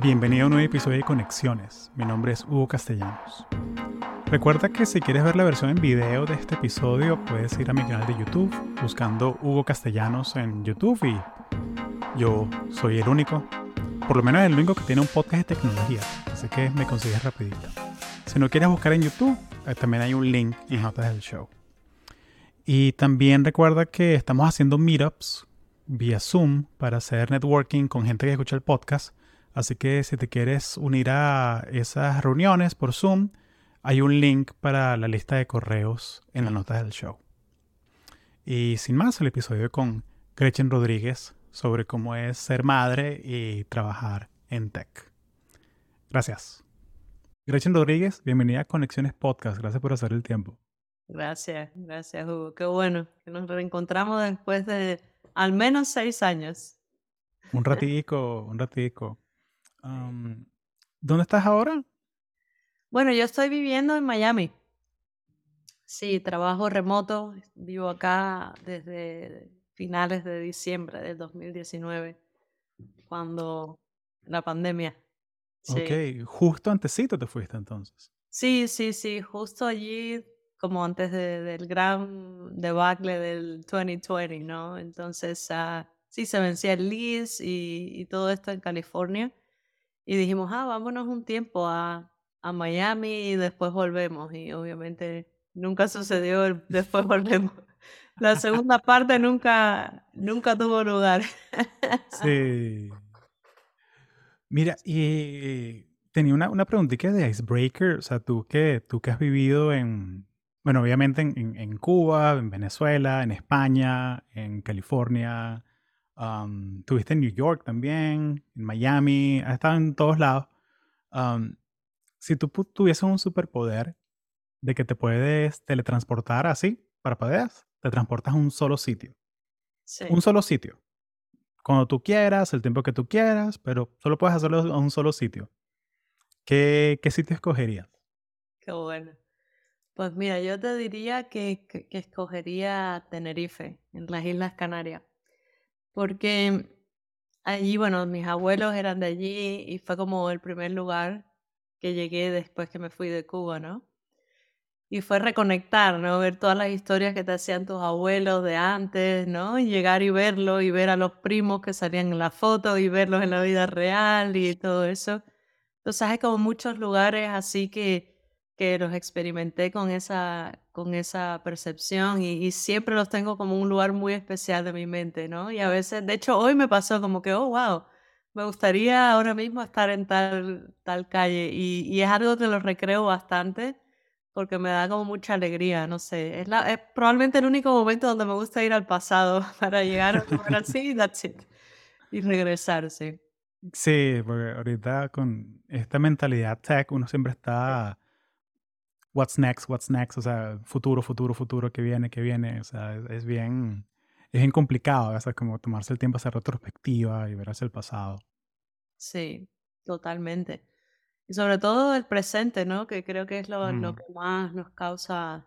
Bienvenido a un nuevo episodio de Conexiones. Mi nombre es Hugo Castellanos. Recuerda que si quieres ver la versión en video de este episodio, puedes ir a mi canal de YouTube buscando Hugo Castellanos en YouTube y yo soy el único, por lo menos el único que tiene un podcast de tecnología, así que me consigues rapidito. Si no quieres buscar en YouTube, eh, también hay un link en notas del show. Y también recuerda que estamos haciendo meetups vía Zoom para hacer networking con gente que escucha el podcast. Así que si te quieres unir a esas reuniones por Zoom, hay un link para la lista de correos en las notas del show. Y sin más, el episodio con Gretchen Rodríguez sobre cómo es ser madre y trabajar en tech. Gracias. Gretchen Rodríguez, bienvenida a Conexiones Podcast. Gracias por hacer el tiempo. Gracias, gracias Hugo. Qué bueno que nos reencontramos después de al menos seis años. Un ratico, un ratico. ¿Dónde estás ahora? Bueno, yo estoy viviendo en Miami. Sí, trabajo remoto. Vivo acá desde finales de diciembre del 2019, cuando la pandemia. Ok, justo antesito te fuiste entonces. Sí, sí, sí, justo allí como antes del gran debacle del 2020, ¿no? Entonces, uh, sí, se vencía el lease y, todo esto en California. Y dijimos, ah, vámonos un tiempo a, a Miami y después volvemos. Y obviamente nunca sucedió el después volvemos. La segunda parte nunca, nunca tuvo lugar. sí. Mira, y tenía una, una preguntita de Icebreaker. O sea, tú que, tú que has vivido en, bueno, obviamente en, en, Cuba, en Venezuela, en España, en California, um, tuviste en New York también, en Miami, has estado en todos lados. Um, si tú tuvieses un superpoder de que te puedes teletransportar así, para poder, te transportas a un solo sitio. Sí. Un solo sitio. Cuando tú quieras, el tiempo que tú quieras, pero solo puedes hacerlo a un solo sitio. ¿Qué, qué sitio escogerías? Qué bueno. Pues mira, yo te diría que, escogería Tenerife, en las Islas Canarias, porque allí, bueno, mis abuelos eran de allí y fue como el primer lugar que llegué después que me fui de Cuba, ¿no? Y fue reconectar, ¿no? Ver todas las historias que te hacían tus abuelos de antes, ¿no? Y llegar y verlo y ver a los primos que salían en la foto y verlos en la vida real y todo eso. Entonces hay como muchos lugares así que que los experimenté con esa, con esa percepción y, siempre los tengo como un lugar muy especial de mi mente, ¿no? Y a veces, de hecho, hoy me pasó como que, oh, wow, me gustaría ahora mismo estar en tal, tal calle y, es algo que lo recreo bastante porque me da como mucha alegría, no sé, es, la, es probablemente el único momento donde me gusta ir al pasado para llegar a un lugar así, that's it, y regresarse. Sí, porque ahorita con esta mentalidad tech uno siempre está what's next, what's next, o sea, futuro, futuro, futuro, que viene, que viene, o sea, es, bien, es bien complicado, o sea, como tomarse el tiempo a hacer retrospectiva y ver hacia el pasado. Sí, totalmente. Y sobre todo el presente, ¿no? Que creo que es lo, lo mm. que más nos causa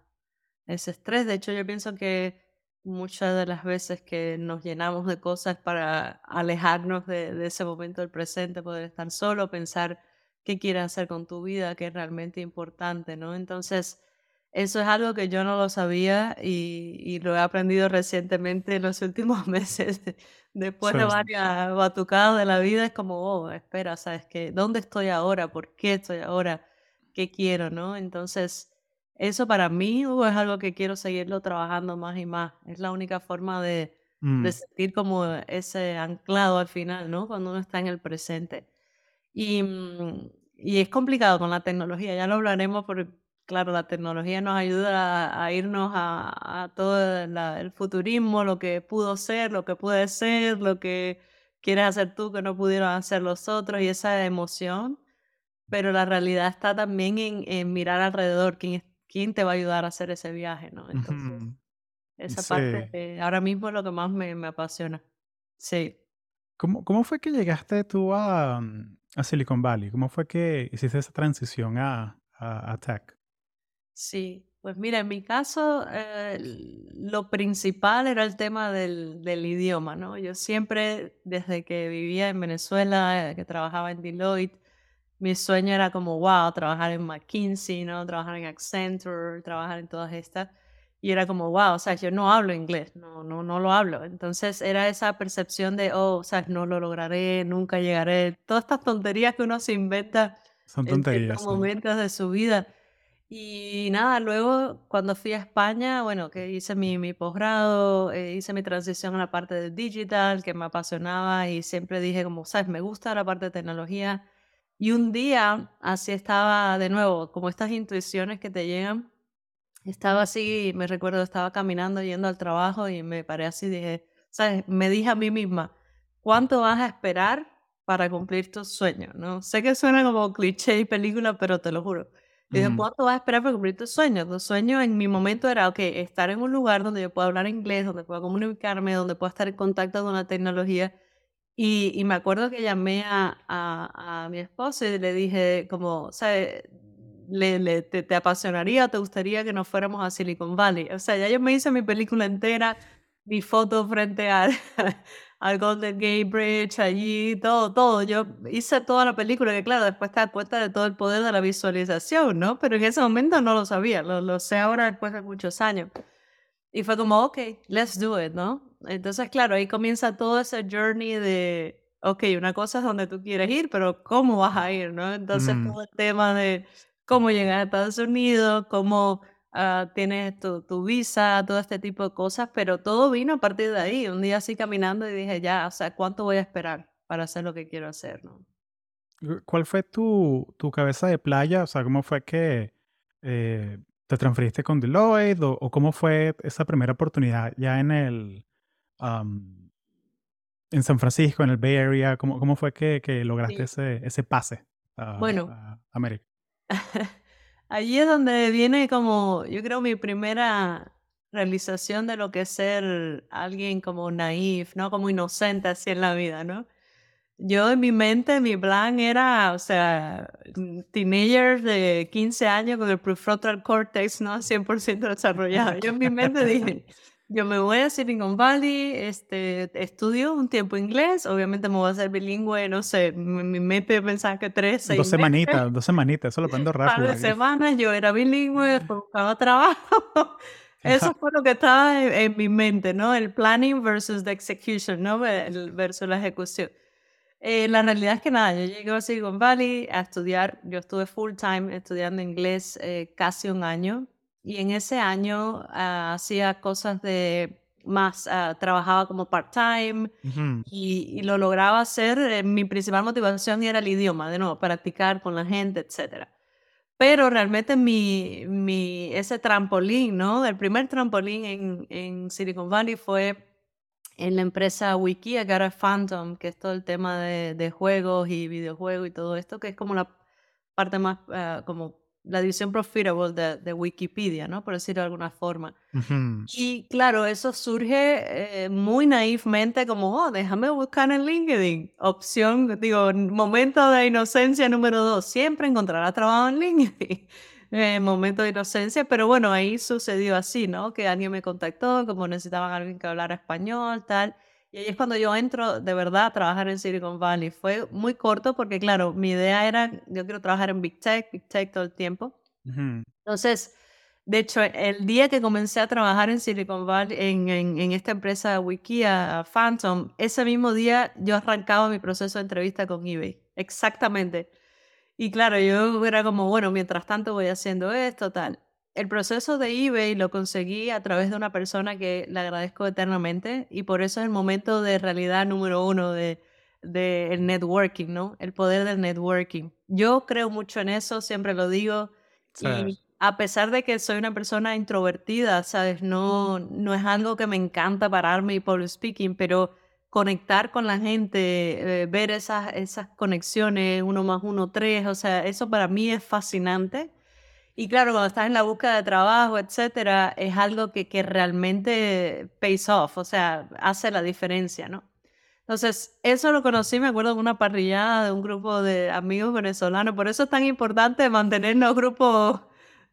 ese estrés. De hecho, yo pienso que muchas de las veces que nos llenamos de cosas para alejarnos de, de ese momento del presente, poder estar solo, pensar qué quieres hacer con tu vida, que es realmente importante, ¿no? Entonces, eso es algo que yo no lo sabía y, lo he aprendido recientemente en los últimos meses. Después de varias batucadas de la vida, es como, oh, espera, ¿sabes qué? ¿Dónde estoy ahora? ¿Por qué estoy ahora? ¿Qué quiero, no? Entonces, eso para mí uh, es algo que quiero seguirlo trabajando más y más. Es la única forma de, de mm. sentir como ese anclado al final, ¿no? Cuando uno está en el presente. Y, mm, y es complicado con la tecnología, ya lo hablaremos porque, claro, la tecnología nos ayuda a, irnos a, a todo el futurismo, lo que pudo ser, lo que puede ser, lo que quieres hacer tú que no pudieron hacer los otros y esa emoción. Pero la realidad está también en, en mirar alrededor, quién, quién te va a ayudar a hacer ese viaje, ¿no? Entonces, esa parte ahora mismo es lo que más me, me apasiona. Sí. ¿Cómo, ¿Cómo fue que llegaste tú a, mm, a Silicon Valley? ¿Cómo fue que hiciste esa transición a, a, tech? Sí, Pues mira, en mi caso, eh, lo principal era el tema del, del, idioma, ¿no? Yo siempre, desde que vivía en Venezuela, eh, que trabajaba en Deloitte, mi sueño era como, wow, trabajar en McKinsey, ¿no? Trabajar en Accenture, trabajar en todas estas. Y era como, wow, o sea, yo no hablo inglés, no, no, no lo hablo. Entonces era esa percepción de, oh, o sea, no lo lograré, nunca llegaré. Todas estas tonterías que uno se inventa Son tonterías, en momentos de su vida. Y nada, luego cuando fui a España, bueno, que hice mi, mi posgrado, eh, hice mi transición a la parte de digital, que me apasionaba y siempre dije como, sabes, me gusta la parte de tecnología. Y un día, así estaba de nuevo, como estas intuiciones que te llegan, estaba así, me recuerdo, estaba caminando yendo al trabajo y me paré así, dije, ¿sabes? Me dije a mí misma, ¿cuánto vas a esperar para cumplir tus sueños? ¿no? Sé que suena como cliché y película, pero te lo juro. Dije, ¿cuánto vas a esperar para cumplir tus sueños? Tu sueño en mi momento era, ok, estar en un lugar donde yo pueda hablar inglés, donde pueda comunicarme, donde pueda estar en contacto con la tecnología. Y, y me acuerdo que llamé a, a, a mi esposo y le dije, como, ¿sabes? Le, te, te, apasionaría, te gustaría que nos fuéramos a Silicon Valley. O sea, ya yo me hice mi película entera, mi foto frente al, al Golden Gate Bridge, allí, todo, todo. Yo hice toda la película, que claro, después te das cuenta de todo el poder de la visualización, ¿no? Pero en ese momento no lo sabía, lo, lo sé ahora después de muchos años. Y fue como, ok, let's do it, ¿no? Entonces, claro, ahí comienza todo ese journey de, ok, una cosa es donde tú quieres ir, pero ¿cómo vas a ir, no? Entonces, mm. todo el tema de cómo llegar a Estados Unidos, cómo uh, tienes tu, tu, visa, todo este tipo de cosas, pero todo vino a partir de ahí. Un día así caminando y dije, ya, o sea, ¿cuánto voy a esperar para hacer lo que quiero hacer? ¿no? ¿Cuál fue tu, tu cabeza de playa? O sea, ¿cómo fue que eh, te transferiste con Deloitte o, o, cómo fue esa primera oportunidad ya en el... Um, en San Francisco, en el Bay Area, ¿cómo, cómo fue que, que lograste sí. ese, ese pase a, bueno, a América? Allí es donde viene como, yo creo, mi primera realización de lo que es ser alguien como naif, ¿no? Como inocente así en la vida, ¿no? Yo en mi mente, mi plan era, o sea, teenagers de 15 años con el prefrontal cortex, ¿no? 100% desarrollado. Yo en mi mente dije, yo me voy a Silicon Valley, este, estudio un tiempo inglés, obviamente me voy a hacer bilingüe, no sé, mi mente pensaba que tres, seis Dos semanitas, dos semanitas, eso lo aprendo rápido. Par de semanas yo era bilingüe, buscaba trabajo. Eso fue lo que estaba en, en, mi mente, ¿no? El planning versus the execution, ¿no? El versus la ejecución. Eh, la realidad es que nada, yo llegué a Silicon Valley a estudiar, yo estuve full time estudiando inglés eh, casi un año, y en ese año uh, hacía cosas de más, uh, trabajaba como part-time uh -huh. y, y, lo lograba hacer. Eh, mi principal motivación era el idioma, de nuevo, practicar con la gente, etc. Pero realmente mi, mi, ese trampolín, ¿no? El primer trampolín en, en Silicon Valley fue en la empresa Wikia, que ahora es Phantom, que es todo el tema de, de juegos y videojuegos y todo esto, que es como la parte más uh, como la división profitable de, de, Wikipedia, ¿no? Por decirlo de alguna forma. Uh -huh. Y claro, eso surge eh, muy naivmente como, oh, déjame buscar en LinkedIn. Opción, digo, momento de inocencia número dos, siempre encontrará trabajo en LinkedIn. eh, momento de inocencia, pero bueno, ahí sucedió así, ¿no? Que alguien me contactó, como necesitaban a alguien que hablara español, tal. Y ahí es cuando yo entro de verdad a trabajar en Silicon Valley. Fue muy corto porque, claro, mi idea era, yo quiero trabajar en Big Tech, Big Tech todo el tiempo. Uh -huh. Entonces, de hecho, el día que comencé a trabajar en Silicon Valley, en, en, en esta empresa Wikia Phantom, ese mismo día yo arrancaba mi proceso de entrevista con eBay. Exactamente. Y claro, yo era como, bueno, mientras tanto voy haciendo esto, tal el proceso de eBay lo conseguí a través de una persona que le agradezco eternamente y por eso es el momento de realidad número uno de, de el networking, ¿no? El poder del networking. Yo creo mucho en eso, siempre lo digo. Sí. Y a pesar de que soy una persona introvertida, ¿sabes? No, no es algo que me encanta pararme y public speaking, pero conectar con la gente, eh, ver esas, esas conexiones, uno más uno, tres, o sea, eso para mí es fascinante. Y claro, cuando estás en la búsqueda de trabajo, etcétera, es algo que, que realmente pays off, o sea, hace la diferencia, ¿no? Entonces, eso lo conocí, me acuerdo, en una parrillada de un grupo de amigos venezolanos. Por eso es tan importante mantenernos grupos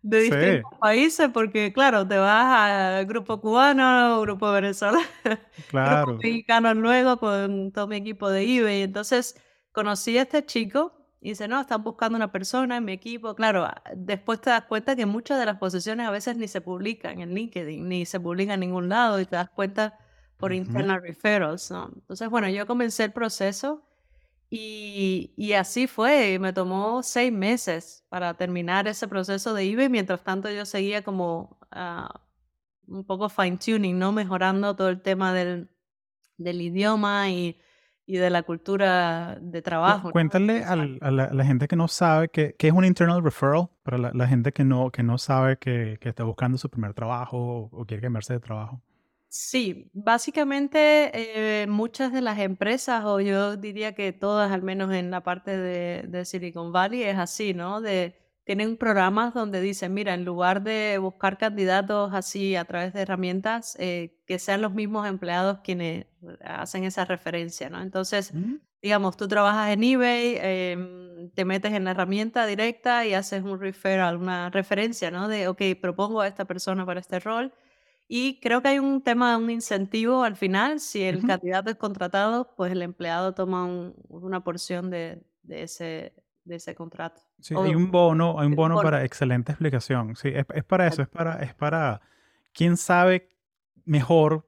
de distintos países, porque claro, te vas al grupo cubano, grupo venezolano, grupo mexicano luego con todo mi equipo de eBay. Entonces conocí a este chico y dice, no, están buscando una persona en mi equipo. Claro, ah, después te das cuenta que muchas de las posiciones a veces ni se publican en LinkedIn, ni se publican en ningún lado y te das cuenta por internal referrals, ¿no? Entonces, bueno, yo comencé el proceso y, y, así fue, me tomó seis meses para terminar ese proceso de eBay, mientras tanto yo seguía como ah, un poco fine tuning, ¿no? Mejorando todo el tema del, del idioma y, y, de la cultura de trabajo. Cuéntale a la, gente que no sabe qué es un internal referral, para la, gente que no, que no sabe que, que, está buscando su primer trabajo o quiere cambiarse de trabajo. Sí, básicamente eh, muchas de las empresas, o yo diría que todas, al menos en la parte de, Silicon Valley, es así, ¿no? De, tienen programas donde dicen, mira, en lugar de buscar candidatos así a través de herramientas, eh, que sean los mismos empleados quienes hacen esa referencia, ¿no? Entonces, mm. digamos, tú trabajas en eBay, em, te metes en la herramienta directa y haces un referral, una referencia, ¿no? De, ok, propongo a esta persona para este rol y creo que hay un tema, un incentivo al final. Si el candidato es contratado, pues el empleado toma una porción de, de, ese, de ese contrato. Sí, hay un bono, hay un bono, para excelente explicación. Sí, es, es para eso, es para, es para quién sabe mejor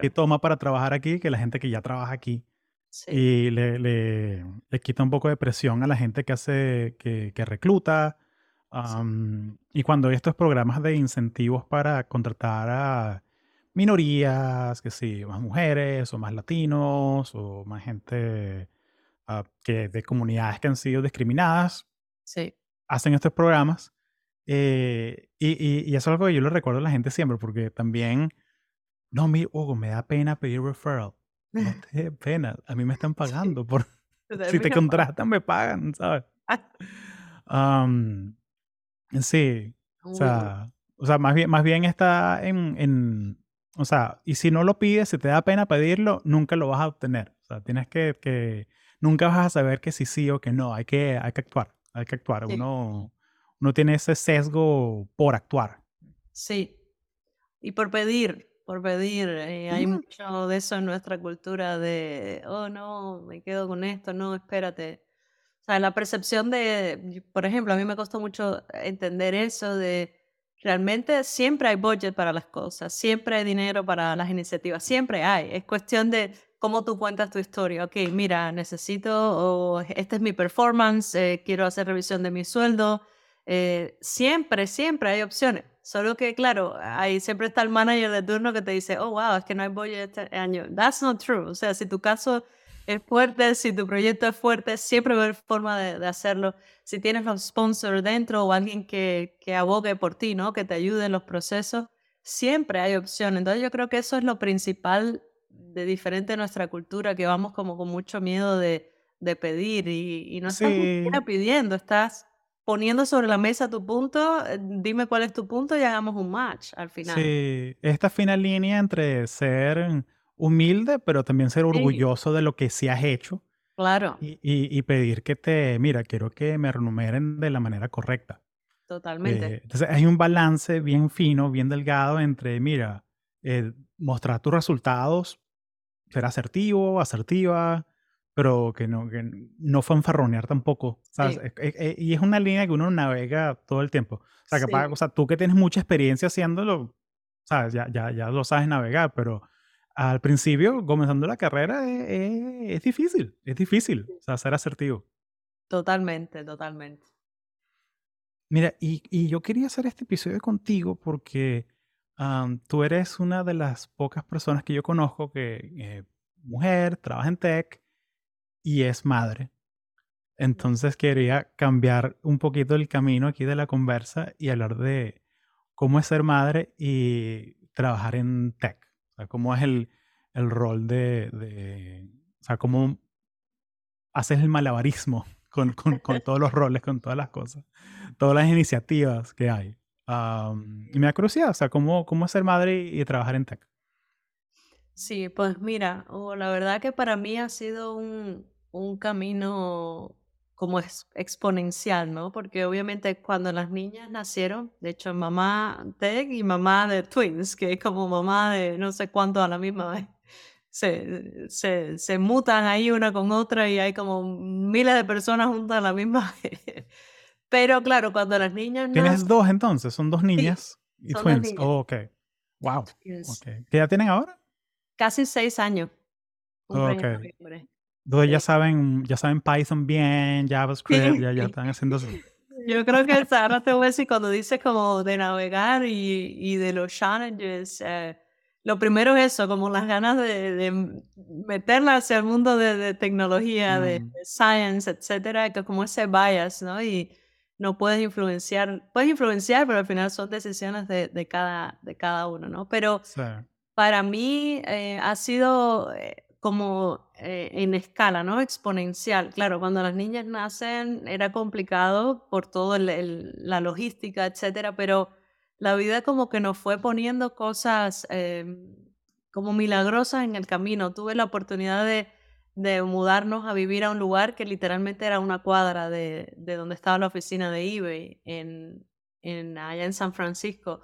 qué toma para trabajar aquí que la gente que ya trabaja aquí. Sí. Y le, le, le, quita un poco de presión a la gente que hace, que, que recluta, y cuando hay estos programas de incentivos para contratar a minorías, que sí, más mujeres o más latinos o más gente ah, que de comunidades que han sido discriminadas, sí. hacen estos programas. Eh, y, y, eso es algo que yo le recuerdo a la gente siempre, porque también, no, mi, oh, me da pena pedir referral. No te pena, a mí me están pagando por... si te contratan, me pagan, ¿sabes? Um, Sí, o sea, o sea, más bien, más bien está en, en, o sea, y si no lo pides, si te da pena pedirlo, nunca lo vas a obtener. O sea, tienes que, que nunca vas a saber que sí sí o que no. Hay que, hay que actuar, hay que actuar. Uno, uno tiene ese sesgo por actuar. Sí, y por pedir, por pedir. Eh, hay mucho de eso en nuestra cultura de, oh no, me quedo con esto, no, espérate. O sea, la percepción de, por ejemplo, a mí me costó mucho entender eso de realmente siempre hay budget para las cosas, siempre hay dinero para las iniciativas, siempre hay. Es cuestión de cómo tú cuentas tu historia. Ok, mira, necesito, o esta es mi performance, eh, quiero hacer revisión de mi sueldo. Eh, siempre, siempre hay opciones. Solo que, claro, ahí siempre está el manager de turno que te dice, oh, wow, es que no hay budget este año. That's not true. O sea, si tu caso es fuerte, si tu proyecto es fuerte, siempre va a haber forma de, hacerlo. Si tienes los sponsors dentro o alguien que, que abogue por ti, ¿no? Que te ayude en los procesos, siempre hay opción. Entonces yo creo que eso es lo principal de diferente de nuestra cultura, que vamos como con mucho miedo de, de pedir y, y no estás pidiendo, estás poniendo sobre la mesa tu punto, eh, dime cuál es tu punto y hagamos un match al final. Sí, esta fina línea entre ser humilde, pero también ser orgulloso de lo que sí has hecho. Claro. Y, y, pedir que te, mira, quiero que me renumeren de la manera correcta. Totalmente. Eh, entonces hay un balance bien fino, bien delgado entre, mira, eh, mostrar tus resultados, ser asertivo, asertiva, pero que no, que no fanfarronear tampoco, ¿sabes? y es una línea que uno navega todo el tiempo. O sea, que o sea, tú que tienes mucha experiencia haciéndolo, ¿sabes? Ya, ya, ya lo sabes navegar, pero al principio, comenzando la carrera, e, e, es, difícil, es difícil, o sea, ser asertivo. Totalmente, totalmente. Mira, y, yo quería hacer este episodio contigo porque tú eres una de las pocas personas que yo conozco que eh, mujer, trabaja en tech y es madre. Entonces quería cambiar un poquito el camino aquí de la conversa y hablar de cómo es ser madre y trabajar en tech cómo es el, el rol de, de, o sea, cómo haces el malabarismo con, con, con, todos los roles, con todas las cosas, todas las iniciativas que hay. Y me da curiosidad, o sea, cómo, cómo ser madre y, trabajar en tech. Sí, pues mira, la verdad que para mí ha sido un, un camino como es exponencial, ¿no? Porque obviamente cuando las niñas nacieron, de hecho mamá Tech y mamá de Twins, que es como mamá de no sé cuánto a la misma vez, se, se, se mutan ahí una con otra y hay como miles de personas juntas a la misma vez. Pero claro, cuando las niñas... ¿Tienes dos entonces? ¿Son dos niñas? y twins. Oh, ok. Wow. Okay. ¿Qué edad tienen ahora? Casi seis años. Oh, ok. Entonces ya saben, ya saben Python bien, JavaScript, ya, ya están haciendo eso. Yo creo que ahora te voy a decir, cuando dices como de navegar y, y de los challenges, eh, lo primero es eso, como las ganas de, de meterla hacia el mundo de, de tecnología, de, mm. science, etcétera, que como ese bias, ¿no? Y no puedes influenciar, puedes influenciar, pero al final son decisiones de, de cada, de cada uno, ¿no? Pero para mí eh, ha sido eh, como eh, en escala, ¿no? Exponencial. Claro, cuando las niñas nacen era complicado por toda la logística, etcétera, pero la vida como que nos fue poniendo cosas em, como milagrosas en el camino. Tuve la oportunidad de, de, mudarnos a vivir a un lugar que literalmente era una cuadra de, de donde estaba la oficina de eBay, en, en, allá en San Francisco.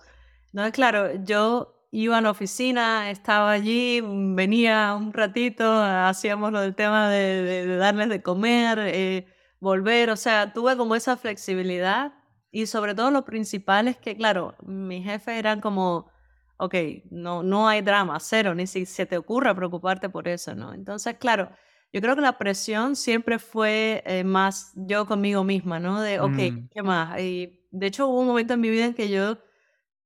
Entonces, claro, yo iba a la oficina, estaba allí, venía un ratito, hacíamos lo del tema de, darles de comer, eh, volver, o sea, tuve como esa flexibilidad y sobre todo lo principal es que, claro, mis jefes eran como, ok, no, no hay drama, cero, ni si se te ocurra preocuparte por eso, ¿no? Entonces, claro, yo creo que la presión siempre fue eh, más yo conmigo misma, ¿no? De, ok, mm. ¿qué más? Y de hecho hubo un momento en mi vida en que yo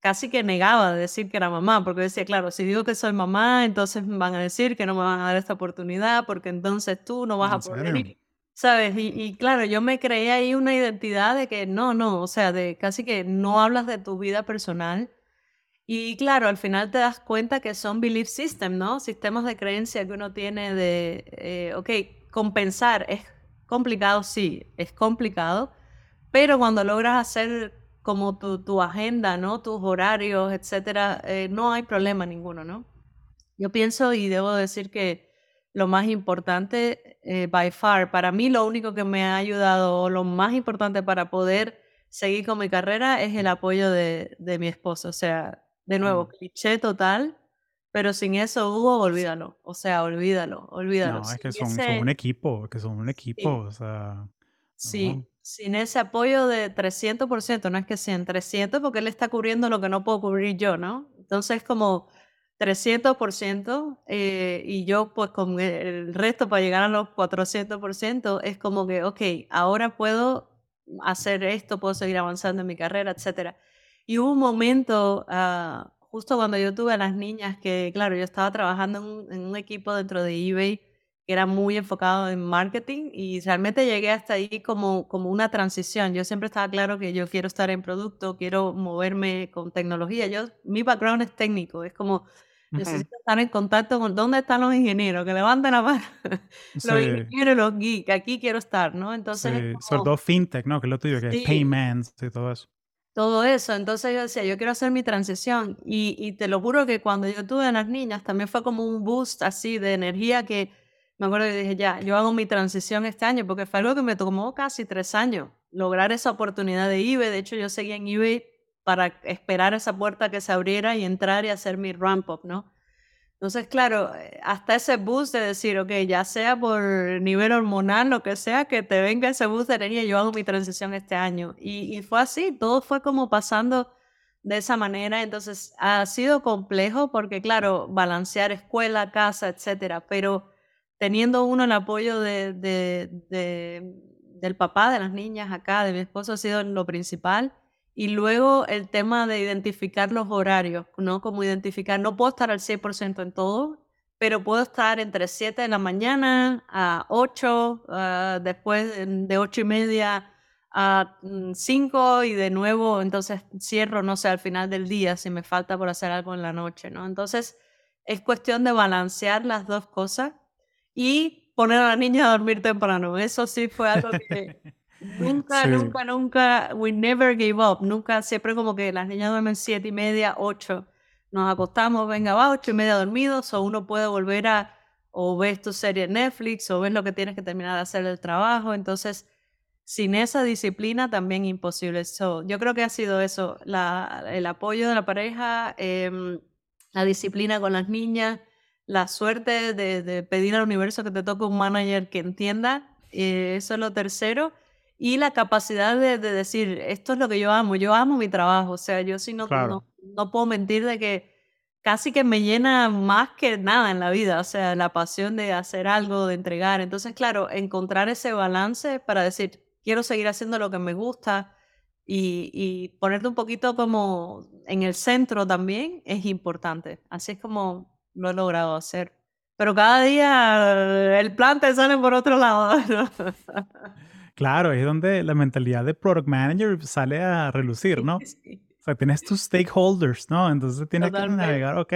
casi que negaba de decir que era mamá, porque decía, claro, si digo que soy mamá, entonces van a decir que no me van a dar esta oportunidad, porque entonces tú no vas a poder ¿sabes? Y, claro, yo me creía ahí una identidad de que no, no, o sea, de casi que no hablas de tu vida personal. Y claro, al final te das cuenta que son belief systems, ¿no? Sistemas de creencia que uno tiene de, eh, ok, compensar es complicado, sí, es complicado, pero cuando logras hacer como tu, tu agenda, ¿no? Tus horarios, etcétera, eh, no hay problema ninguno, ¿no? Yo pienso y debo decir que lo más importante, eh, by far, para mí lo único que me ha ayudado, o lo más importante para poder seguir con mi carrera es el apoyo de, de mi esposo. O sea, de nuevo, mm. cliché total, pero sin eso, Hugo, olvídalo. O sea, olvídalo, olvídalo. No, es que son, son, un equipo, que son un equipo, o sea. Sí, sin ese apoyo de 300%, no es que sean 300 porque él está cubriendo lo que no puedo cubrir yo, ¿no? Entonces como 300% eh, y yo pues con el resto para llegar a los 400% es como que, ok, ahora puedo hacer esto, puedo seguir avanzando en mi carrera, etc. Y hubo un momento, ah, justo cuando yo tuve a las niñas, que claro, yo estaba trabajando en un equipo dentro de eBay que era muy enfocado en marketing y realmente llegué hasta ahí como, como una transición. Yo siempre estaba claro que yo quiero estar en producto, quiero moverme con tecnología. Yo, mi background es técnico, es como necesito estar en contacto con dónde están los ingenieros, que levanten la mano. los ingenieros, los geeks, aquí quiero estar, ¿no? Entonces, sí. sobre todo fintech, ¿no? Que es lo tuyo, que es payments y todo eso. Todo eso, entonces yo decía, yo quiero hacer mi transición y, y te lo juro que cuando yo tuve a las niñas también fue como un boost así de energía que me acuerdo que dije, ya, yo hago mi transición este año, porque fue algo que me tomó casi tres años, lograr esa oportunidad de eBay. De hecho, yo seguía en eBay para esperar esa puerta que se abriera y entrar y hacer mi ramp up, ¿no? Entonces, claro, eh, hasta ese boost de decir, ok, ya sea por nivel hormonal, lo que sea, que te venga ese boost de energía, yo hago mi transición este año. Y, y fue así, todo fue como pasando de esa manera. Entonces, ha sido complejo porque, claro, balancear escuela, casa, etcétera, pero teniendo uno el apoyo de, del papá de las niñas acá, de mi esposo, ha sido lo principal. Y luego el tema de identificar los horarios, ¿no? Como identificar, no puedo estar al 100% en todo, pero puedo estar entre 7 de la mañana a 8, ah, después de 8 y media a 5 mm, y de nuevo, entonces cierro, no sé, al final del día si me falta por hacer algo en la noche, ¿no? Entonces es cuestión de balancear las dos cosas y poner a la niña a dormir temprano. Eso sí fue algo que nunca, nunca, nunca, we never gave up. Nunca, siempre como que las niñas duermen siete y media, ocho. Nos acostamos, venga, va, ocho y media dormidos, o uno puede volver a, o ves tu serie en Netflix, o ves lo que tienes que terminar de hacer el trabajo. Entonces, sin esa disciplina también imposible. yo creo que ha sido eso, la, el apoyo de la pareja, em, la disciplina con las niñas, la suerte de, pedir al universo que te toque un manager que entienda, eh, eso es lo tercero, y la capacidad de, decir, esto es lo que yo amo, yo amo mi trabajo, o sea, yo sí no, no, no puedo mentir de que casi que me llena más que nada en la vida, o sea, la pasión de hacer algo, de entregar. Entonces, claro, encontrar ese balance para decir, quiero seguir haciendo lo que me gusta y, y ponerte un poquito como en el centro también es importante. Así es como lo he logrado hacer. Pero cada día el plan te sale por otro lado. Claro, es donde la mentalidad de product manager sale a relucir, ¿no? O sea, tienes tus stakeholders, ¿no? Entonces tienes que navegar, ok,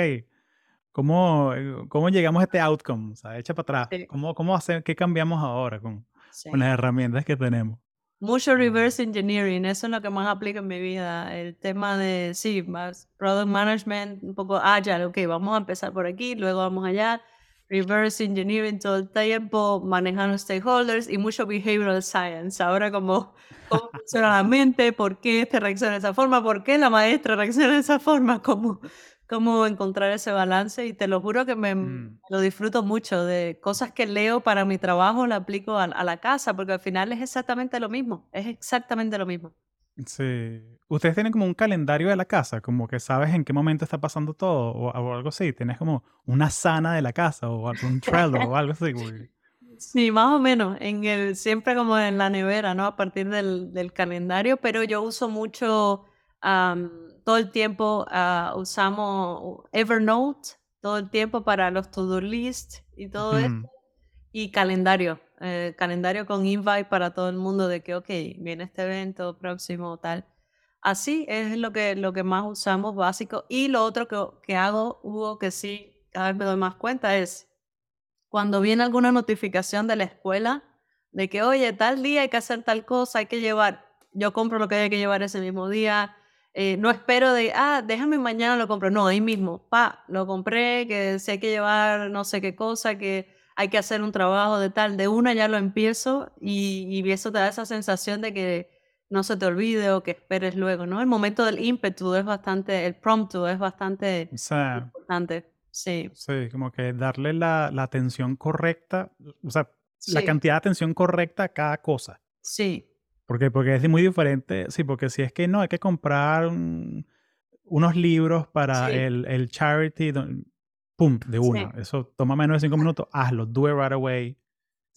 ¿cómo, ¿cómo llegamos a este outcome? O sea, echa para atrás. ¿Cómo, cómo hacer, qué cambiamos ahora con, con las herramientas que tenemos? Mucho reverse engineering, eso es lo que más aplica en mi vida. El tema de, sí, más product management, un poco agile, ok, vamos a empezar por aquí, luego vamos allá. Reverse engineering todo el tiempo, manejando stakeholders y mucho behavioral science. Ahora como cómo funciona la mente, por qué este reacciona de esa forma, por qué la maestra reacciona de esa forma, cómo, cómo encontrar ese balance. Y te lo juro que me mm. lo disfruto mucho de cosas que leo para mi trabajo, la aplico a, la casa, porque al final es exactamente lo mismo, es exactamente lo mismo. Sí. Ustedes tienen como un calendario de la casa, como que sabes en qué momento está pasando todo o, algo así. Tienes como una sana de la casa o algún Trello o algo así. Sí, más o menos, en el, siempre como en la nevera, ¿no? A partir del, del calendario, pero yo uso mucho, todo el tiempo uh, usamos Evernote, todo el tiempo para los to-do list y todo esto, y calendario, eh, calendario con invite para todo el mundo de que, ok, viene este evento próximo, tal. Así es lo que, lo que más usamos básico. Y lo otro que, que hago, Hugo, que sí, cada vez me doy más cuenta, es cuando viene alguna notificación de la escuela de que, oye, tal día hay que hacer tal cosa, hay que llevar, yo compro lo que hay que llevar ese mismo día, eh, no espero de, ah, déjame mañana lo compro, no, ahí mismo, pa, lo compré, que si hay que llevar no sé qué cosa, que hay que hacer un trabajo de tal, de una ya lo empiezo y, y eso te da esa sensación de que no se te olvide o que esperes luego, ¿no? El momento del ímpetu es bastante, el promptu es bastante importante. Sí. Sí, como que darle la, la atención correcta, o sea, la cantidad de atención correcta a cada cosa. Sí. Porque, porque es muy diferente, sí, porque si es que no, hay que comprar unos libros para el, el, charity, pum, de una. Eso toma menos de cinco minutos, hazlo, do it right away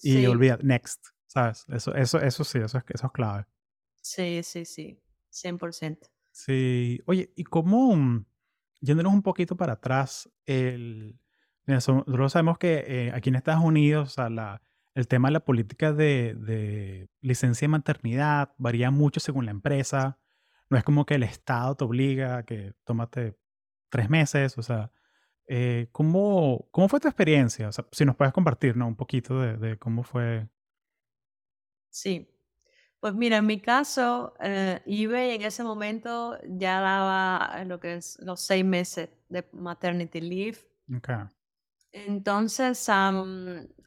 y olvida, next, ¿sabes? Eso, eso, eso sí, eso es, eso es clave. Sí, sí, sí, 100%. Sí, oye, ¿y cómo, yéndonos un poquito para atrás, el, nosotros sabemos que eh, aquí en Estados Unidos, la, el tema de la política de, licencia de maternidad varía mucho según la empresa. No es como que el Estado te obliga a que tómate tres meses, o sea, eh, ¿cómo, ¿cómo, fue tu experiencia? O sea, si nos puedes compartir, ¿no? Un poquito de, de cómo fue. Sí, pues mira, en mi caso, eh, eBay en ese momento ya daba lo que es los seis meses de maternity leave. Okay. Entonces,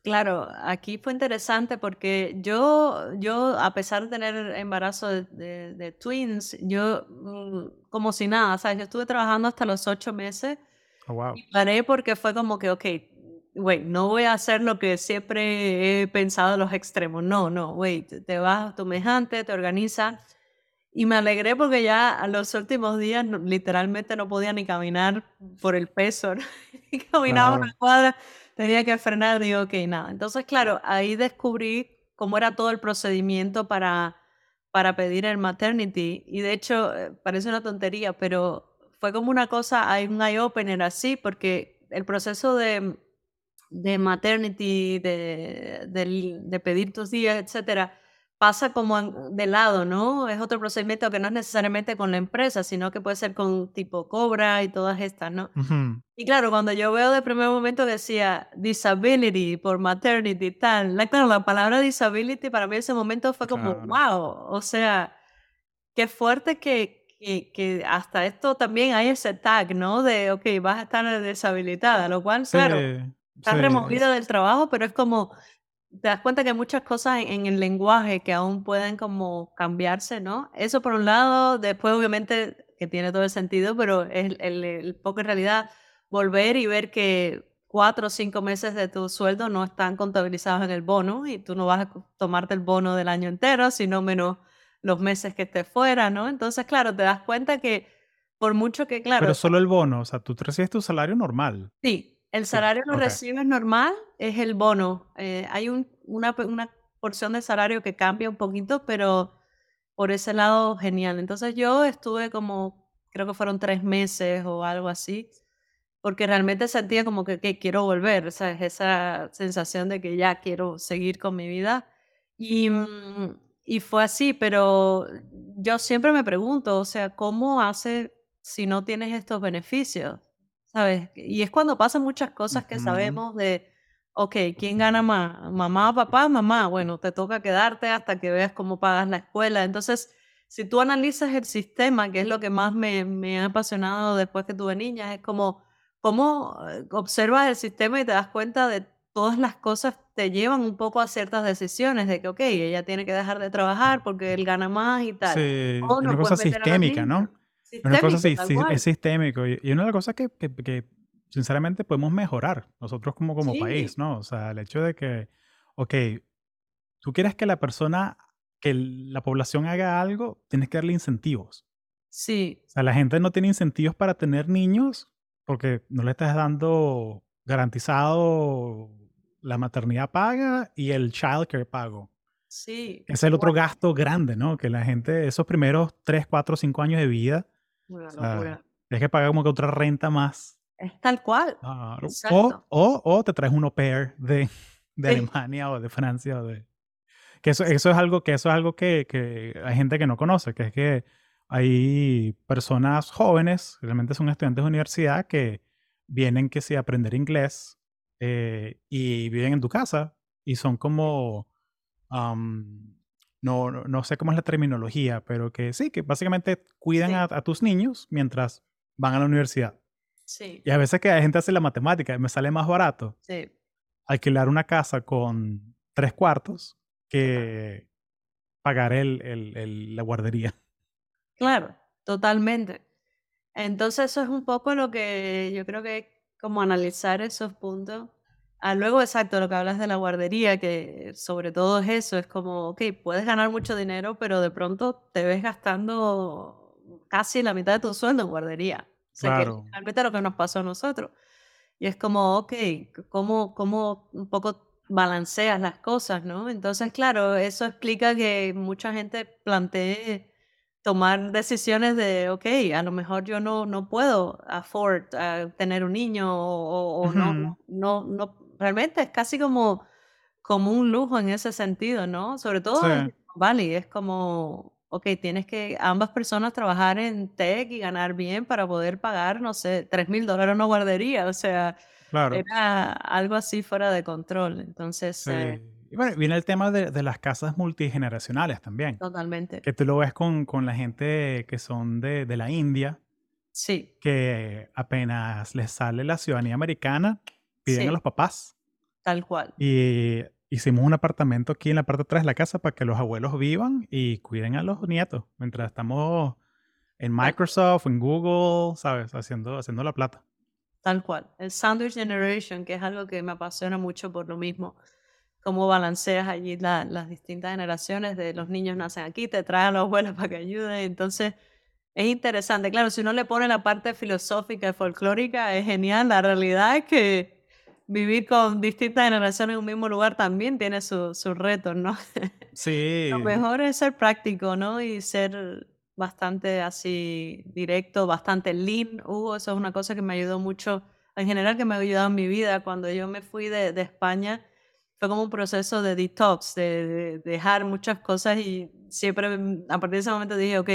claro, aquí fue interesante porque yo, yo, a pesar de tener embarazo de, twins, yo mm, como si nada, ¿sabes? Yo estuve trabajando hasta los ocho meses oh, wow. y paré porque fue como que, ok, wait, no voy a hacer lo que siempre he pensado los extremos. No, no, wait, te vas tu mejante, te organizas. Y me alegré porque ya a los últimos días literalmente no podía ni caminar por el peso. y caminaba una cuadra, tenía que frenar, digo, ok, nada. Entonces, claro, ahí descubrí cómo era todo el procedimiento para, para pedir el maternity. Y de hecho, eh, parece una tontería, pero fue como una cosa, hay un eye-opener así, porque el proceso de de maternity, de, de, pedir tus días, etcétera, pasa como de lado, ¿no? Es otro procedimiento que no es necesariamente con la empresa, sino que puede ser con tipo Cobra y todas estas, ¿no? Y claro, cuando yo veo de primer momento decía disability por maternity, tal, la, claro, la palabra disability para mí ese momento fue como, wow, o sea, qué fuerte que, que, que, hasta esto también hay ese tag, ¿no? De, ok, vas a estar deshabilitada, lo cual, claro, Está removida del trabajo, pero es como, te das cuenta que hay muchas cosas en, el lenguaje que aún pueden como cambiarse, ¿no? Eso por un lado, después obviamente que tiene todo el sentido, pero es el, el, poco en realidad volver y ver que cuatro o cinco meses de tu sueldo no están contabilizados en el bono y tú no vas a tomarte el bono del año entero, sino menos los meses que estés fuera, ¿no? Entonces, claro, te das cuenta que por mucho que, claro... Pero solo el bono, o sea, tú recibes tu salario normal. Sí, el salario lo recibes normal, es el bono. Eh, hay un, una, una porción de salario que cambia un poquito, pero por ese lado, genial. Entonces yo estuve como, creo que fueron tres meses o algo así, porque realmente sentía como que, que quiero volver, o sea, esa sensación de que ya quiero seguir con mi vida. Y, mm, y fue así, pero yo siempre me pregunto, o sea, ¿cómo hace si no tienes estos beneficios? ¿Sabes? Y es cuando pasan muchas cosas que sabemos de, ok, ¿quién gana más? ¿Mamá, papá, mamá? Bueno, te toca quedarte hasta que veas cómo pagas la escuela. Entonces, si tú analizas el sistema, que es lo que más me, me ha apasionado después que tuve niñas, es como, cómo eh, observas el sistema y te das cuenta de todas las cosas te llevan un poco a ciertas decisiones de que, ok, ella tiene que dejar de trabajar porque él gana más y tal. Sí, una cosa sistémica, ¿no? una cosa es sistémico. Y, una de las cosas que, que, sinceramente podemos mejorar nosotros como, como país, ¿no? O sea, el hecho de que, ok, tú quieres que la persona, que la población haga algo, tienes que darle incentivos. Sí. O sea, la gente no tiene incentivos para tener niños porque no le estás dando garantizado la maternidad paga y el child care pago. Sí. Es el otro gasto grande, ¿no? Que la gente, esos primeros 3, 4, 5 años de vida, es que pagar como que otra renta más. Es tal cual. o, o, o, te traes un au pair de, de Alemania o de Francia o de... Que eso, eso es algo, que, eso es algo que, que hay gente que no conoce, que es que hay personas jóvenes, realmente son estudiantes de universidad, que vienen que sí a aprender inglés eh, y viven en tu casa y son como, no, no sé cómo es la terminología, pero que sí, que básicamente cuidan a, tus niños mientras van a la universidad. Sí. Y a veces que la gente hace la matemática, me sale más barato sí. alquilar una casa con tres cuartos que pagar el, el, la guardería. Claro, totalmente. Entonces eso es un poco lo que yo creo que como analizar esos puntos. Ah, luego, exacto, lo que hablas de la guardería, que sobre todo es eso, es como, ok, puedes ganar mucho dinero, pero de pronto te ves gastando casi la mitad de tu sueldo en guardería. O sea, que realmente lo que nos pasó a nosotros. Y es como, ok, ¿cómo, cómo un poco balanceas las cosas, no? Entonces, claro, eso explica que mucha gente plantee tomar decisiones de, ok, a lo mejor yo no, no puedo afford tener un niño o, no, no, no, realmente es casi como, como un lujo en ese sentido, ¿no? Sobre todo en Bali, es como, ok, tienes que ambas personas trabajar en tech y ganar bien para poder pagar, no sé, 3 mil dólares una guardería, o sea, era algo así fuera de control, entonces... Eh, y bueno, viene el tema de, de, las casas multigeneracionales también. Totalmente. Que tú lo ves con, con la gente que son de, de, la India. Sí. Que apenas les sale la ciudadanía americana, piden a los papás. Tal cual. Y hicimos un apartamento aquí en la parte de atrás de la casa para que los abuelos vivan y cuiden a los nietos mientras estamos en Microsoft, en Google, ¿sabes? Haciendo, haciendo la plata. Tal cual. El Sandwich Generation, que es algo que me apasiona mucho por lo mismo cómo balanceas allí las distintas generaciones de los niños nacen aquí, te traen a los abuelos para que ayuden. Entonces, es interesante. Claro, si uno le pone la parte filosófica y folclórica, es genial. La realidad es que vivir con distintas generaciones en un mismo lugar también tiene sus su retos, ¿no? Sí. Lo mejor es ser práctico, ¿no? Y ser bastante así directo, bastante lean. Hugo, eso es una cosa que me ayudó mucho, en general que me ha ayudado en mi vida. Cuando yo me fui de, de España, fue como un proceso de detox, de, dejar muchas cosas y siempre mm, a partir de ese momento dije, ok,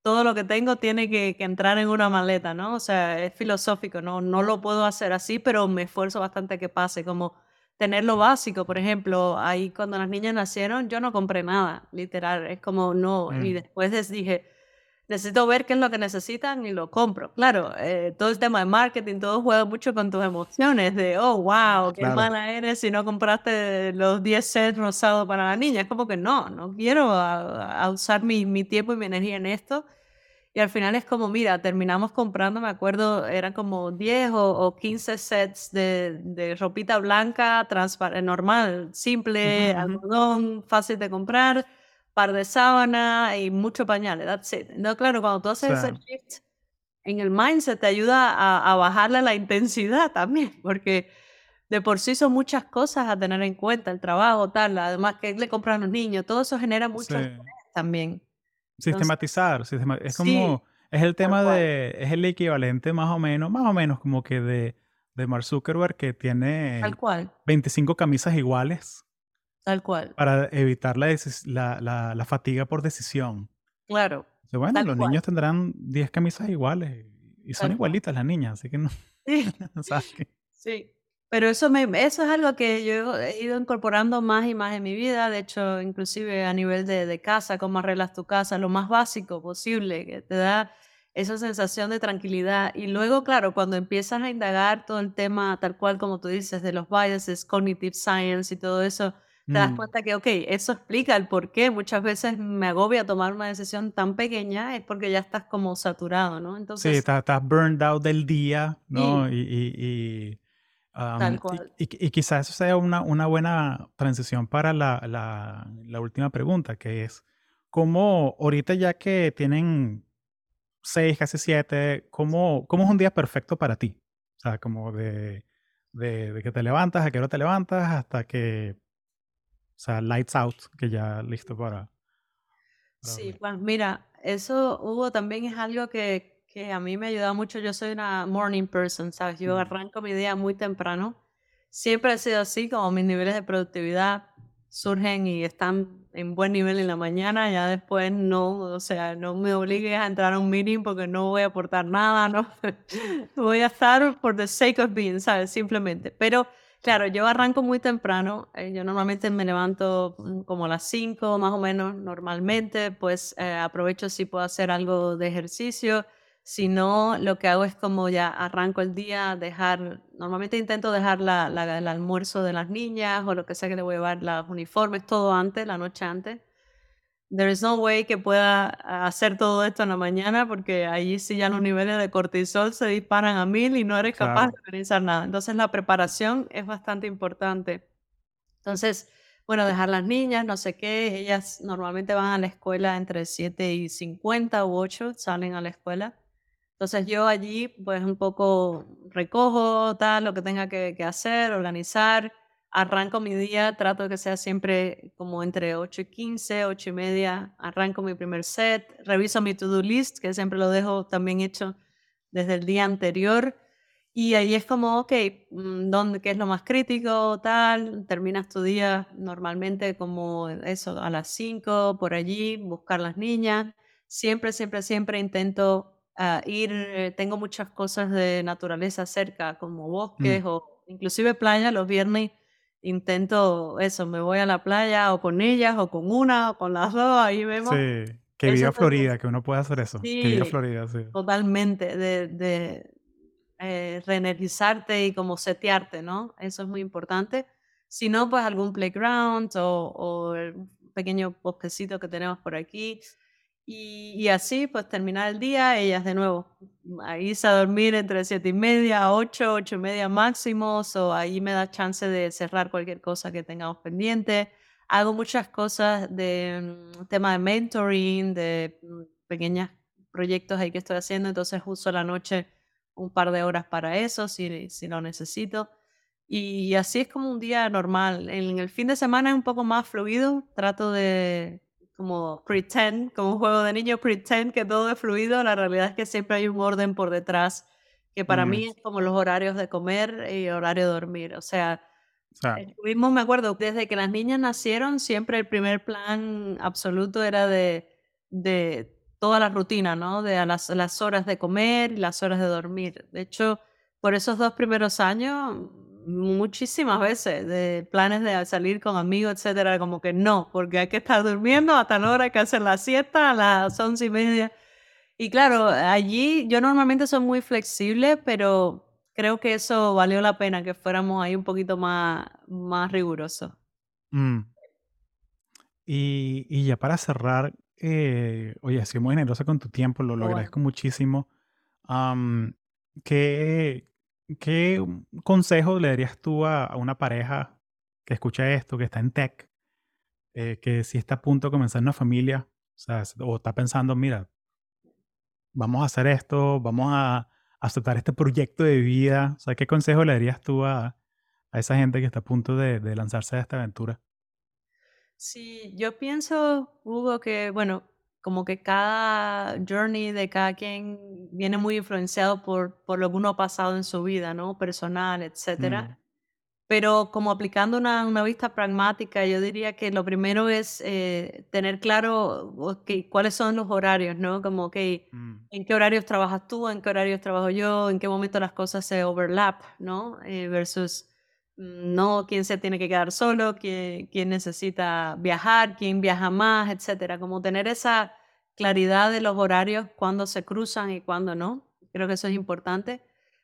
todo lo que tengo tiene que, entrar en una maleta, ¿no? O sea, es filosófico, ¿no? No lo puedo hacer así, pero me esfuerzo bastante que pase, como tener lo básico, por ejemplo, ahí cuando las niñas nacieron yo no compré nada, literal, es como no, y mm. después les dije, necesito ver qué es lo que necesitan y lo compro. Claro, eh, todo el tema de marketing, todo juega mucho con tus emociones de, oh, wow, qué mala eres si no compraste los 10 sets rosados para la niña. Es como que no, no quiero a, usar mi, mi, tiempo y mi energía en esto. Y al final es como, mira, terminamos comprando, me acuerdo, eran como 10 o, 15 sets de, de ropita blanca, normal, simple, algodón, fácil de comprar par de sábana y mucho pañales, that's it. No, claro, cuando tú haces ese shift en el mindset te ayuda a, a, bajarle la intensidad también, porque de por sí son muchas cosas a tener en cuenta, el trabajo, tal, además que le compran a los niños, todo eso genera mucho estrés también. Sistematizar, es como, es el tema de, es el equivalente más o menos, más o menos como que de, de Mark Zuckerberg que tiene 25 camisas iguales Tal cual. Para evitar la, la, la, fatiga por decisión. Claro. bueno, los niños tendrán 10 camisas iguales y son igualitas las niñas, así que no. Sí. sí. Pero eso, me, eso es algo que yo he ido incorporando más y más en mi vida. De hecho, inclusive a nivel de, de casa, cómo arreglas tu casa, lo más básico posible, que te da esa sensación de tranquilidad. Y luego, claro, cuando empiezas a indagar todo el tema, tal cual como tú dices, de los biases, cognitive science y todo eso, te das mm. cuenta que, ok, eso explica el por qué muchas veces me agobia tomar una decisión tan pequeña, es porque ya estás como saturado, ¿no? Entonces, sí, estás, estás burned out del día, ¿no? Y, y, Tal cual. y, quizás eso sea una, una buena transición para la, la, la, última pregunta, que es, ¿cómo ahorita ya que tienen seis, casi siete, ¿cómo, cómo es un día perfecto para ti? O sea, como de, de, de que te levantas, a qué hora te levantas, hasta que o sea, lights out, que ya listo para... sí, pues mira, eso Hugo también es algo que, que a mí me ayuda mucho. Yo soy una morning person, ¿sabes? Yo arranco mi día muy temprano. Siempre ha sido así, como mis niveles de productividad surgen y están en buen nivel en la mañana, ya después no, o sea, no me obligues a entrar a un meeting porque no voy a aportar nada, no voy a estar por the sake of being, ¿sabes? Simplemente. Pero Claro, yo arranco muy temprano. Eh, yo normalmente me levanto mm, como a las 5 más o menos normalmente, pues eh, aprovecho si puedo hacer algo de ejercicio. Si no, lo que hago es como ya arranco el día, dejar, normalmente intento dejar la, el almuerzo de las niñas o lo que sea que le voy a llevar, los uniformes, todo antes, la noche antes there is no way que pueda hacer todo esto en la mañana porque ahí sí ya los niveles de cortisol se disparan a mil y no eres capaz de organizar nada. Entonces la preparación es bastante importante. Entonces, bueno, dejar las niñas, no sé qué, ellas normalmente van a la escuela entre 7 y 50 u 8, salen a la escuela. Entonces yo allí pues un poco recojo tal, lo que tenga que, que hacer, organizar arranco mi día, trato que sea siempre como entre 8 y 15, 8 y media, arranco mi primer set, reviso mi to-do list, que siempre lo dejo también hecho desde el día anterior. Y ahí es como, ok, mm, ¿dónde, ¿qué es lo más crítico? Tal, terminas tu día normalmente como eso, a las 5, por allí, buscar las niñas. Siempre, siempre, siempre intento ah, ir, eh, tengo muchas cosas de naturaleza cerca, como bosques mm. o inclusive playa los viernes intento eso, me voy a la playa o con ellas o con una o con las dos, ahí vemos. Sí, que viva Florida, que uno puede hacer eso. que viva Florida, sí. Totalmente, de, de eh, reenergizarte y como setearte, ¿no? Eso es muy importante. Si no, pues algún playground o, o el pequeño bosquecito que tenemos por aquí. Y, así, pues terminar el día, ellas de nuevo, ahí irse a dormir entre siete y media, ocho, ocho y media máximo, o ahí me da chance de cerrar cualquier cosa que tengamos pendiente. Hago muchas cosas de mm, tema de mentoring, de mm, pequeños proyectos ahí que estoy haciendo, entonces uso la noche un par de horas para eso, si, si lo necesito. Y así es como un día normal. En el fin de semana es un poco más fluido, trato de como pretend, como un juego de niños, pretend que todo es fluido, la realidad es que siempre hay un orden por detrás, que para mí es como los horarios de comer y horario de dormir. O sea, mismo me acuerdo, desde que las niñas nacieron, siempre el primer plan absoluto era de, de toda la rutina, ¿no? De las, las horas de comer y las horas de dormir. De hecho, por esos dos primeros años muchísimas veces de planes de salir con amigos, etcétera, como que no, porque hay que estar durmiendo hasta la hora que hacen la siesta a las once y media. Y claro, allí yo normalmente soy muy flexible, pero creo que eso valió la pena que fuéramos ahí un poquito más, más rigurosos. Mm. Y, y ya para cerrar, eh, oye, sido muy generosa con tu tiempo, lo, lo bueno, agradezco muchísimo. Am, ¿qué, qué consejo le darías tú a, a una pareja que escucha esto, que está en tech, eh, que si está a punto de comenzar una familia, o sea, o está pensando, mira, vamos a hacer esto, vamos a aceptar este proyecto de vida, o sea, ¿qué consejo le darías tú a, a esa gente que está a punto de, de lanzarse a esta aventura? sí, yo pienso, Hugo, que bueno, como que cada journey de cada quien viene muy influenciado por, por lo que uno ha pasado en su vida, ¿no? Personal, etcétera. Mm, Pero como aplicando una, una vista pragmática, yo diría que lo primero es eh, tener claro ok, cuáles son los horarios, ¿no? Como que mm, en qué horarios trabajas tú, en qué horarios trabajo yo, en qué momento las cosas se overlap, ¿no? Eh, versus no quién se tiene que quedar solo, quién, quién necesita viajar, quién viaja más, etcétera. Como tener esa claridad de los horarios, cuándo se cruzan y cuándo no. Creo que eso es importante.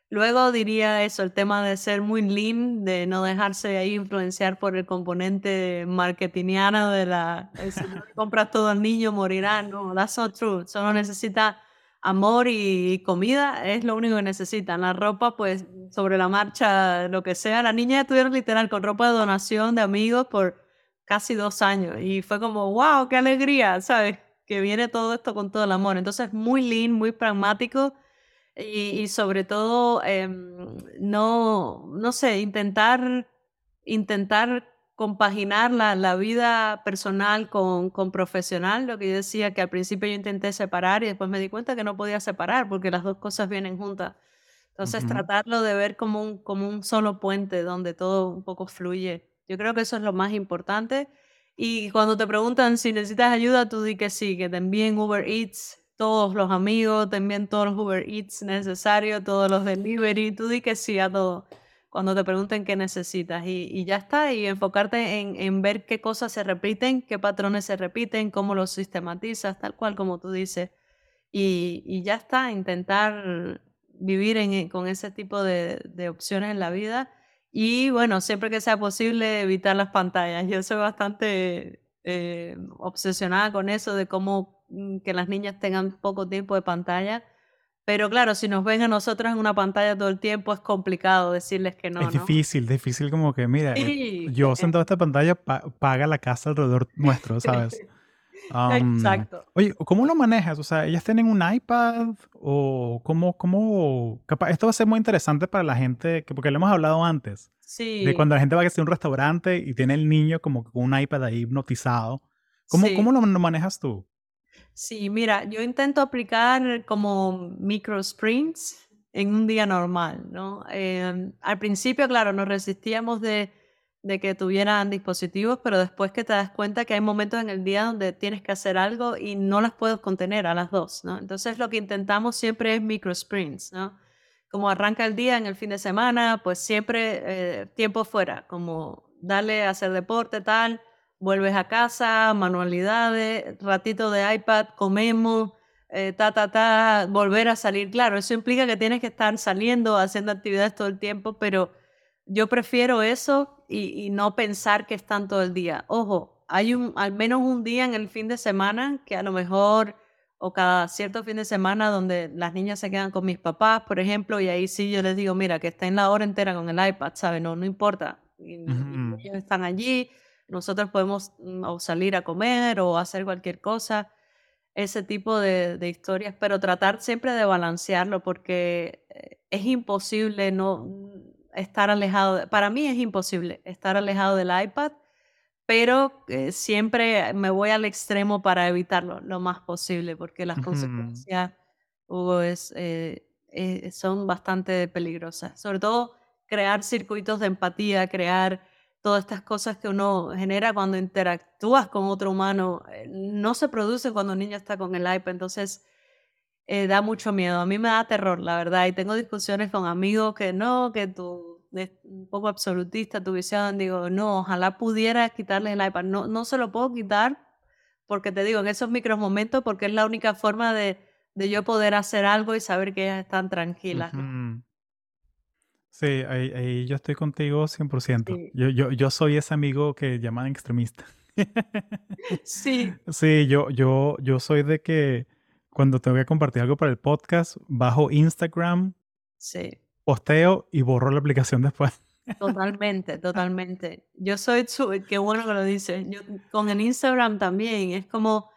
Luego diría eso, el tema de ser muy lean, de no dejarse ahí influenciar por el componente marketingiano de la, si no compras todo al niño morirá, no, that's not true, solo necesita amor y comida, es lo único que necesitan, la ropa pues sobre la marcha, lo que sea, la niña estuvieron literal con ropa de donación de amigos por casi dos años. Y fue como, wow, qué alegría, ¿sabes? Que viene todo esto con todo el amor, entonces muy lean, muy pragmático y, sobre todo, em, no, no sé, intentar, intentar compaginar la, la vida personal con, con profesional, lo que yo decía que al principio yo intenté separar y después me di cuenta que no podía separar porque las dos cosas vienen juntas. Entonces, ujú. tratarlo de ver como un, como un solo puente donde todo un poco fluye. Yo creo que eso es lo más importante. Y cuando te preguntan si necesitas ayuda, tú di que sí, que te envíen Uber Eats, todos los amigos, te envíen todos los Uber Eats necesarios, todos los delivery, tú di que sí a todo. Cuando te pregunten qué necesitas y, y ya está, y enfocarte en, en ver qué cosas se repiten, qué patrones se repiten, cómo los sistematizas, tal cual como tú dices. Y, y ya está, intentar vivir en, e- con ese tipo de, de opciones en la vida. Y bueno, siempre que sea posible, evitar las pantallas. Yo soy bastante eh, obsesionada con eso de cómo mm, que las niñas tengan poco tiempo de pantalla. Pero claro, si nos ven a nosotros en una pantalla todo el tiempo, es complicado decirles que Es no, ¿no? difícil, difícil como que, mira, eh, Sí, yo sentado en esta pantalla pa- paga la casa alrededor nuestro, ¿sabes? Am, exacto. oye, ¿cómo lo manejas? O sea, ¿ellas tienen un iPad o cómo, cómo, capaz, esto va a ser muy interesante para la gente, que, porque lo hemos hablado antes, de Sí, cuando la gente va a hacer un restaurante y tiene el niño como con un iPad ahí hipnotizado. ¿Cómo, cómo sí. lo, lo manejas tú? Sí, mira, yo intento aplicar como micro sprints en un día normal, ¿no? Em, al principio, claro, nos resistíamos de, que tuvieran dispositivos, pero después que te das cuenta que hay momentos en el día donde tienes que hacer algo y no las puedes contener a las dos, ¿no? Entonces lo que intentamos siempre es micro sprints, ¿no? Como arranca el día en el fin de semana, pues siempre eh, tiempo fuera, como darle a hacer deporte, tal Vuelves a casa, manualidades, ratito de iPad, comemos, eh, ta, ta, ta, volver a salir. Claro, eso implica que tienes que estar saliendo, haciendo actividades todo el tiempo, pero yo prefiero eso y, y no pensar que están todo el día. Ojo, hay un, al menos un día en el fin de semana que a lo mejor, o cada cierto fin de semana donde las niñas se quedan con mis papás, por ejemplo, y ahí sí yo les digo, mira, que estén la hora entera con el iPad, ¿sabes? No, no importa. Y, y Ujú, ellos están allí nosotros podemos mm, o salir a comer o hacer cualquier cosa, ese tipo de, de historias, pero tratar siempre de balancearlo porque eh, es imposible no mm, estar alejado, para mí es imposible estar alejado del iPad, pero eh, siempre me voy al extremo para evitarlo lo más posible porque las consecuencias, Hugo, es, eh, eh, son bastante peligrosas. Sobre todo crear circuitos de empatía, crear todas estas cosas que uno genera cuando interactúas con otro humano, eh, no se produce cuando un niño está con el iPad, entonces eh, da mucho miedo. A mí me da terror, la verdad, y tengo discusiones con amigos que no, que tú es un poco absolutista tu visión, digo, no, ojalá pudiera quitarles el iPad, no, no se lo puedo quitar porque te digo, en esos micros momentos, porque es la única forma de, de yo poder hacer algo y saber que ellas están tranquilas. Sí, ahí, yo estoy contigo 100%. Yo, yo, yo soy ese amigo que llaman extremista. sí. Sí, yo, yo, yo soy de que cuando tengo que compartir algo para el podcast, bajo Instagram, sí. posteo y borro la aplicación después. Totalmente, totalmente. Yo soy, qué bueno que lo dices. Yo, con el Instagram también, es como,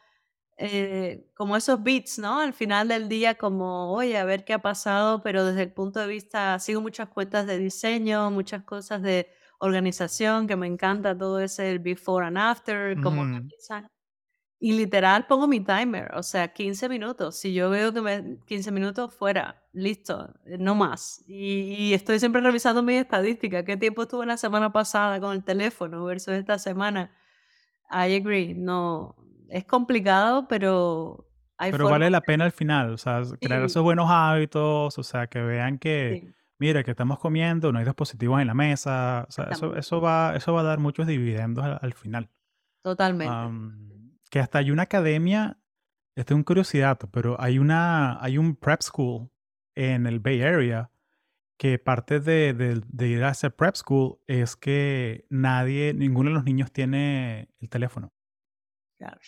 eh, como esos beats, ¿no? Al final del día, como, oye, a ver qué ha pasado, pero desde el punto de vista, sigo muchas cuentas de diseño, muchas cosas de organización, que me encanta todo ese el before and after, como y literal pongo mi timer, o sea, 15 minutos. Si yo veo que me 15 minutos fuera, listo, eh, no más. Y, estoy siempre revisando mis estadísticas. ¿Qué tiempo estuve la semana pasada con el teléfono versus esta semana? I agree. No, es complicado, pero hay Pero vale la pena al final, o sea, crear esos buenos hábitos, o sea, que vean que, mira, que estamos comiendo, no hay dispositivos en la mesa, o sea, eso, eso, va, eso va a dar muchos dividendos al, final. Totalmente que hasta hay una academia, esto es un curiosidad, pero hay, una, hay un prep school en el Bay Area que parte de, ir a ese prep school es que nadie, ninguno de los niños tiene el teléfono. Claro.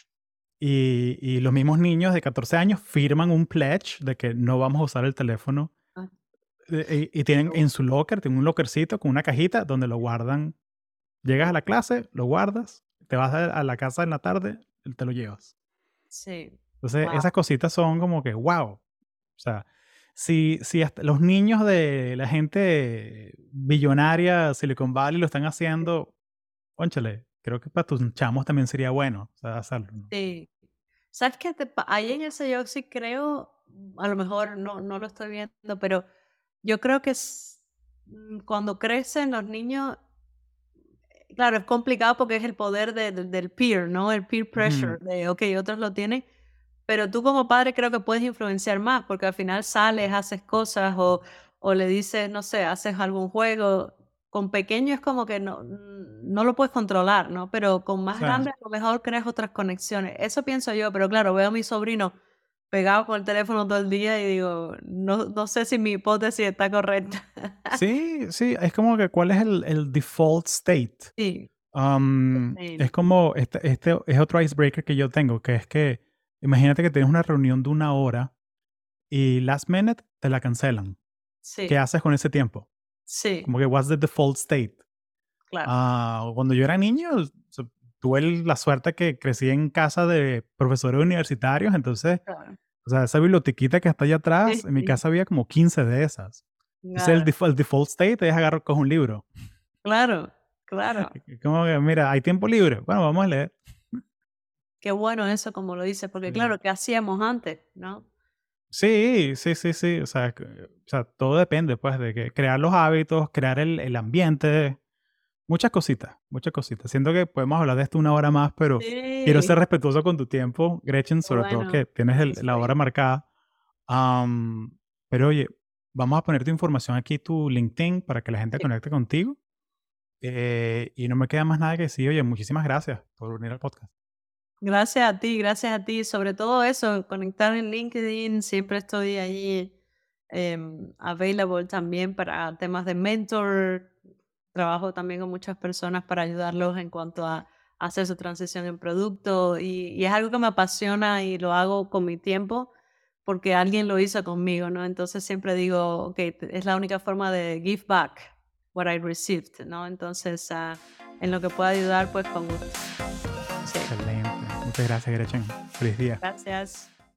Y, los mismos niños de 14 años firman un pledge de que no vamos a usar el teléfono. Ah. Eh, y, tienen en su locker, tienen un lockercito con una cajita donde lo guardan. Llegas a la clase, lo guardas, te vas a la casa en la tarde, te lo llevas. Sí. Entonces, esas cositas son como que, wow. O sea, si, si hasta los niños de la gente billonaria Silicon Valley lo están haciendo, ónchale, creo que para tus chamos también sería bueno o sea, hacerlo. Sí. ¿Sabes qué? ahí en ese yo sí creo, a lo mejor no, no lo estoy viendo, pero yo creo que es, mm, cuando crecen los niños claro, es complicado porque es el poder del peer, ¿no? El peer pressure, de, ok, otros lo tienen, pero tú como padre creo que puedes influenciar más, porque al final sales, haces cosas o, o le dices, no sé, haces algún juego. Con pequeño es como que no, no lo puedes controlar, ¿no? Pero con más grande a lo mejor creas otras conexiones. Eso pienso yo, pero claro, veo a mi sobrino pegado con el teléfono todo el día y digo, no, no sé si mi hipótesis está correcta. Sí, sí, es como que cuál es el, el default state. Sí. Um, es como, este, este es otro icebreaker que yo tengo, que es que imagínate que tienes una reunión de una hora y last minute te la cancelan. Sí. ¿Qué haces con ese tiempo? Sí. Como que what's the default state. Claro. Uh, cuando yo era niño, tuve la suerte que crecí en casa de profesores universitarios, entonces, o sea, esa bibliotequita que está allá atrás, en mi casa había como 15 de esas. Es el default, default state, es agarro, cojo un libro. Claro, claro. Como que, mira, hay tiempo libre. Bueno, vamos a leer. Qué bueno eso, como lo dices, porque claro, ¿qué hacíamos antes, no? Sí, sí, sí, sí. O sea, o sea, todo depende, pues, de que crear los hábitos, crear el, el ambiente, Muchas cositas, muchas cositas. Siento que podemos hablar de esto una hora más, pero quiero ser respetuoso con tu tiempo, Gretchen, sobre todo que tienes la hora marcada. pero oye, vamos a poner tu información aquí, tu LinkedIn, para que la gente conecte contigo. Eh, y no me queda más nada que decir, oye, muchísimas gracias por venir al podcast. Gracias a ti, gracias a ti. Sobre todo eso, conectar en LinkedIn, siempre estoy ahí em, available también para temas de mentor, trabajo también con muchas personas para ayudarlos en cuanto a hacer su transición en producto y, es algo que me apasiona y lo hago con mi tiempo porque alguien lo hizo conmigo, ¿no? Entonces siempre digo, ok, es la única forma de give back what I received, ¿no? Entonces, ah, en lo que pueda ayudar, pues con gusto. Excelente. Muchas gracias, Gretchen. Feliz día. Gracias.